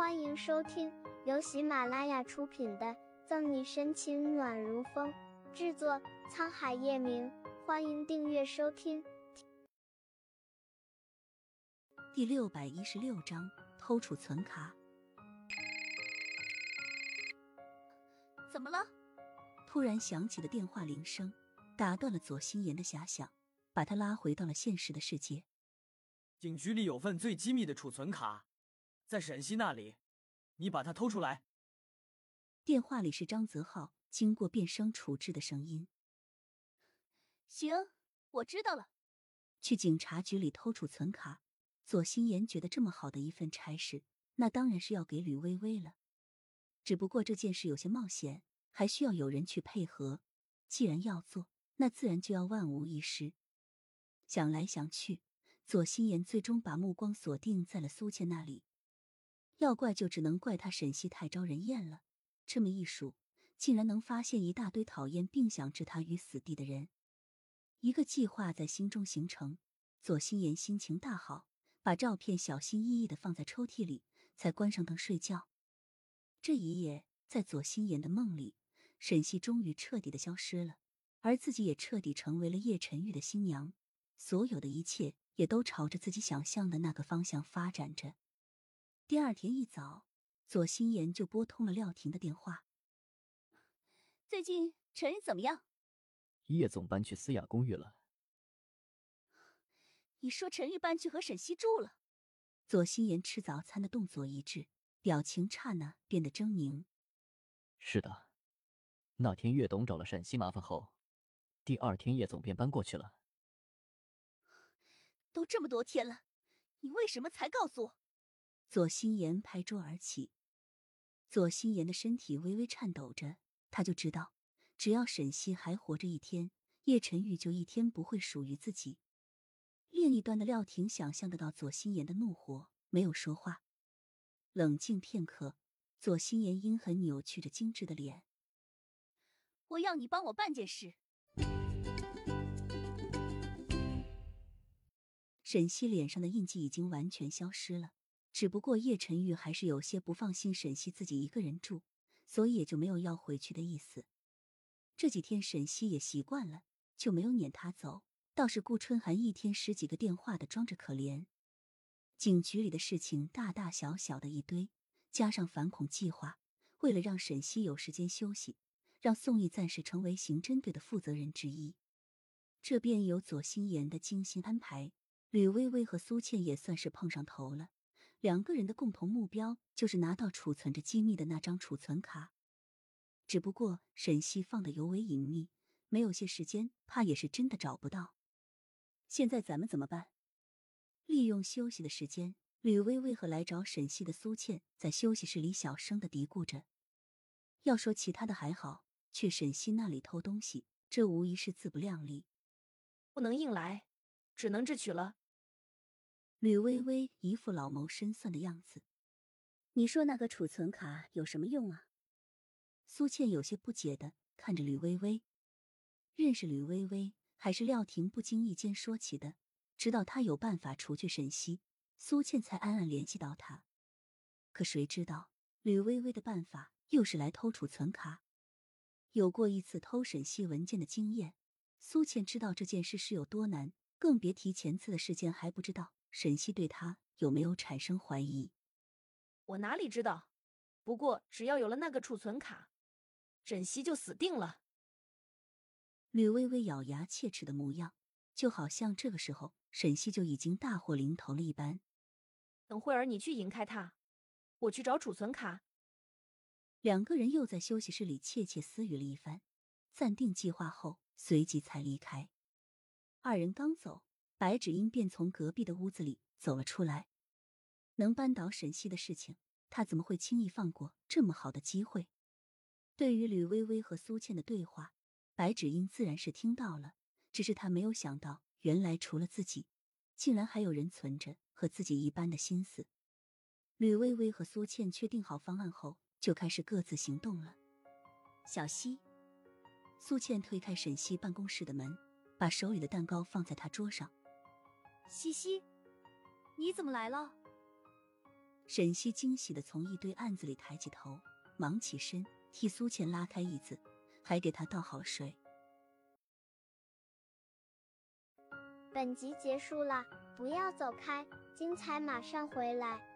欢迎收听由喜马拉雅出品的《赠你深情暖如风》，制作沧海夜明。欢迎订阅收听。第六百一十六章偷储存卡。怎么了？突然响起的电话铃声打断了左心言的遐想，把他拉回到了现实的世界。警局里有份最机密的储存卡。在沈西那里，你把它偷出来。电话里是张泽浩经过变声处置的声音。行，我知道了。去警察局里偷储存卡，左心言觉得这么好的一份差事，那当然是要给吕薇薇了。只不过这件事有些冒险，还需要有人去配合。既然要做，那自然就要万无一失。想来想去，左心言最终把目光锁定在了苏倩那里。要怪就只能怪他沈西太招人厌了，这么一数，竟然能发现一大堆讨厌并想置他于死地的人。一个计划在心中形成，左心言心情大好，把照片小心翼翼的放在抽屉里，才关上灯睡觉。这一夜，在左心言的梦里，沈西终于彻底的消失了，而自己也彻底成为了叶晨玉的新娘，所有的一切也都朝着自己想象的那个方向发展着。第二天一早，左心言就拨通了廖婷的电话。最近陈玉怎么样？叶总搬去思雅公寓了。你说陈玉搬去和沈西住了？左心言吃早餐的动作一致，表情刹那变得狰狞。是的，那天岳董找了沈西麻烦后，第二天叶总便搬过去了。都这么多天了，你为什么才告诉我？左心言拍桌而起，左心言的身体微微颤抖着，他就知道，只要沈西还活着一天，叶晨玉就一天不会属于自己。另一端的廖婷想象得到左心言的怒火，没有说话。冷静片刻，左心言阴狠扭曲着精致的脸：“我要你帮我办件事。”沈西脸上的印记已经完全消失了。只不过叶晨玉还是有些不放心沈西自己一个人住，所以也就没有要回去的意思。这几天沈西也习惯了，就没有撵他走。倒是顾春寒一天十几个电话的装着可怜。警局里的事情大大小小的一堆，加上反恐计划，为了让沈西有时间休息，让宋毅暂时成为刑侦队的负责人之一，这便有左心言的精心安排。吕薇薇和苏倩也算是碰上头了。两个人的共同目标就是拿到储存着机密的那张储存卡，只不过沈西放的尤为隐秘，没有些时间，怕也是真的找不到。现在咱们怎么办？利用休息的时间，吕薇薇和来找沈西的苏倩在休息室里小声的嘀咕着。要说其他的还好，去沈西那里偷东西，这无疑是自不量力。不能硬来，只能智取了。吕微微一副老谋深算的样子，你说那个储存卡有什么用啊？苏倩有些不解的看着吕微微。认识吕微微还是廖婷不经意间说起的，知道他有办法除去沈西，苏倩才暗暗联系到他。可谁知道吕微微的办法又是来偷储存卡？有过一次偷沈西文件的经验，苏倩知道这件事是有多难，更别提前次的事件还不知道。沈西对他有没有产生怀疑？我哪里知道？不过只要有了那个储存卡，沈西就死定了。吕微微咬牙切齿的模样，就好像这个时候沈西就已经大祸临头了一般。等会儿你去引开他，我去找储存卡。两个人又在休息室里窃窃私语了一番，暂定计划后，随即才离开。二人刚走。白芷英便从隔壁的屋子里走了出来。能扳倒沈西的事情，他怎么会轻易放过这么好的机会？对于吕薇薇和苏倩的对话，白芷英自然是听到了，只是他没有想到，原来除了自己，竟然还有人存着和自己一般的心思。吕薇薇和苏倩确定好方案后，就开始各自行动了。小西，苏倩推开沈西办公室的门，把手里的蛋糕放在他桌上。西西，你怎么来了？沈西惊喜的从一堆案子里抬起头，忙起身替苏倩拉开椅子，还给她倒好水。本集结束了，不要走开，精彩马上回来。